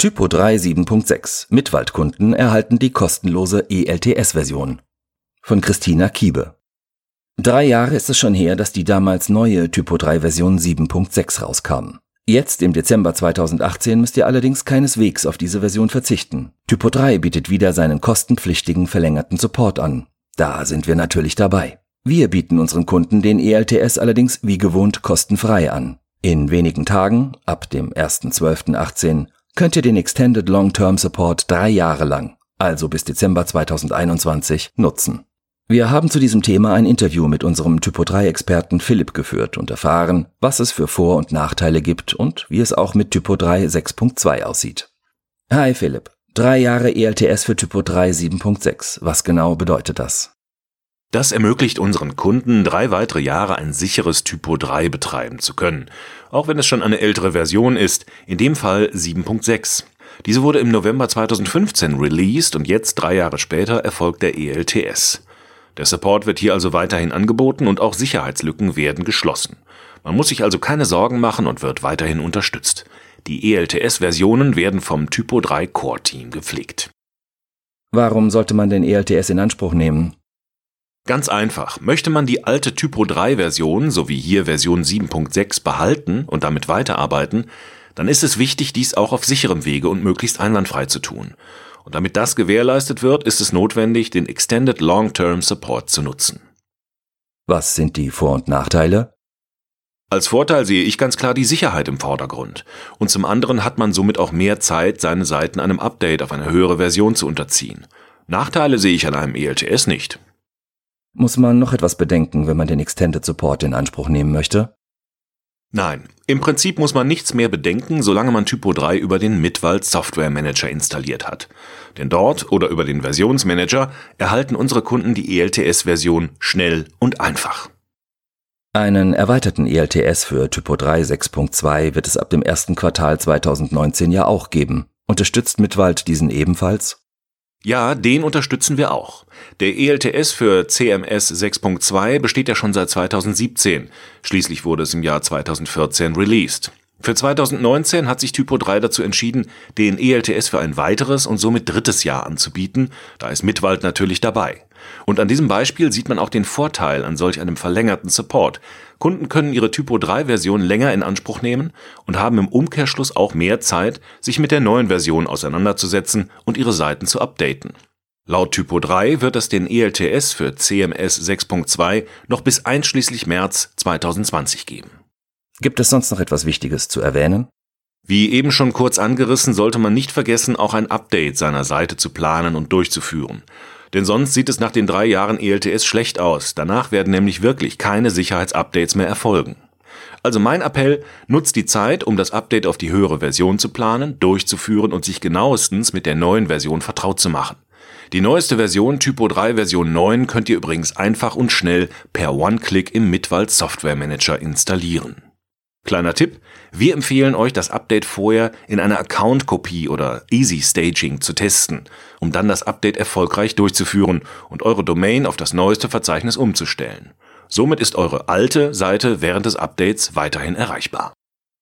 Typo 3 7.6 Mitwaldkunden erhalten die kostenlose ELTS-Version. Von Christina Kiebe. Drei Jahre ist es schon her, dass die damals neue Typo 3 Version 7.6 rauskam. Jetzt im Dezember 2018 müsst ihr allerdings keineswegs auf diese Version verzichten. Typo 3 bietet wieder seinen kostenpflichtigen verlängerten Support an. Da sind wir natürlich dabei. Wir bieten unseren Kunden den ELTS allerdings wie gewohnt kostenfrei an. In wenigen Tagen, ab dem 1.12.18, könnt ihr den Extended Long-Term Support drei Jahre lang, also bis Dezember 2021, nutzen. Wir haben zu diesem Thema ein Interview mit unserem Typo 3 Experten Philipp geführt und erfahren, was es für Vor- und Nachteile gibt und wie es auch mit Typo 3 6.2 aussieht. Hi Philipp, drei Jahre ELTS für Typo 3 7.6. Was genau bedeutet das? Das ermöglicht unseren Kunden, drei weitere Jahre ein sicheres Typo 3 betreiben zu können, auch wenn es schon eine ältere Version ist, in dem Fall 7.6. Diese wurde im November 2015 released und jetzt, drei Jahre später, erfolgt der ELTS. Der Support wird hier also weiterhin angeboten und auch Sicherheitslücken werden geschlossen. Man muss sich also keine Sorgen machen und wird weiterhin unterstützt. Die ELTS-Versionen werden vom Typo 3 Core-Team gepflegt. Warum sollte man den ELTS in Anspruch nehmen? Ganz einfach. Möchte man die alte Typo 3 Version sowie hier Version 7.6 behalten und damit weiterarbeiten, dann ist es wichtig, dies auch auf sicherem Wege und möglichst einwandfrei zu tun. Und damit das gewährleistet wird, ist es notwendig, den Extended Long-Term Support zu nutzen. Was sind die Vor- und Nachteile? Als Vorteil sehe ich ganz klar die Sicherheit im Vordergrund. Und zum anderen hat man somit auch mehr Zeit, seine Seiten einem Update auf eine höhere Version zu unterziehen. Nachteile sehe ich an einem ELTS nicht. Muss man noch etwas bedenken, wenn man den Extended Support in Anspruch nehmen möchte? Nein, im Prinzip muss man nichts mehr bedenken, solange man Typo 3 über den Mitwald Software Manager installiert hat. Denn dort oder über den Versionsmanager erhalten unsere Kunden die ELTS-Version schnell und einfach. Einen erweiterten ELTS für Typo 3 6.2 wird es ab dem ersten Quartal 2019 ja auch geben. Unterstützt Mitwald diesen ebenfalls? Ja, den unterstützen wir auch. Der ELTS für CMS 6.2 besteht ja schon seit 2017. Schließlich wurde es im Jahr 2014 released. Für 2019 hat sich Typo 3 dazu entschieden, den ELTS für ein weiteres und somit drittes Jahr anzubieten. Da ist Mitwald natürlich dabei. Und an diesem Beispiel sieht man auch den Vorteil an solch einem verlängerten Support. Kunden können ihre Typo 3 Version länger in Anspruch nehmen und haben im Umkehrschluss auch mehr Zeit, sich mit der neuen Version auseinanderzusetzen und ihre Seiten zu updaten. Laut Typo 3 wird es den ELTS für CMS 6.2 noch bis einschließlich März 2020 geben. Gibt es sonst noch etwas Wichtiges zu erwähnen? Wie eben schon kurz angerissen, sollte man nicht vergessen, auch ein Update seiner Seite zu planen und durchzuführen. Denn sonst sieht es nach den drei Jahren ELTS schlecht aus. Danach werden nämlich wirklich keine Sicherheitsupdates mehr erfolgen. Also mein Appell, nutzt die Zeit, um das Update auf die höhere Version zu planen, durchzuführen und sich genauestens mit der neuen Version vertraut zu machen. Die neueste Version Typo 3 Version 9 könnt ihr übrigens einfach und schnell per One-Click im Mitwald Software Manager installieren. Kleiner Tipp, wir empfehlen euch, das Update vorher in einer Account-Kopie oder Easy Staging zu testen, um dann das Update erfolgreich durchzuführen und eure Domain auf das neueste Verzeichnis umzustellen. Somit ist eure alte Seite während des Updates weiterhin erreichbar.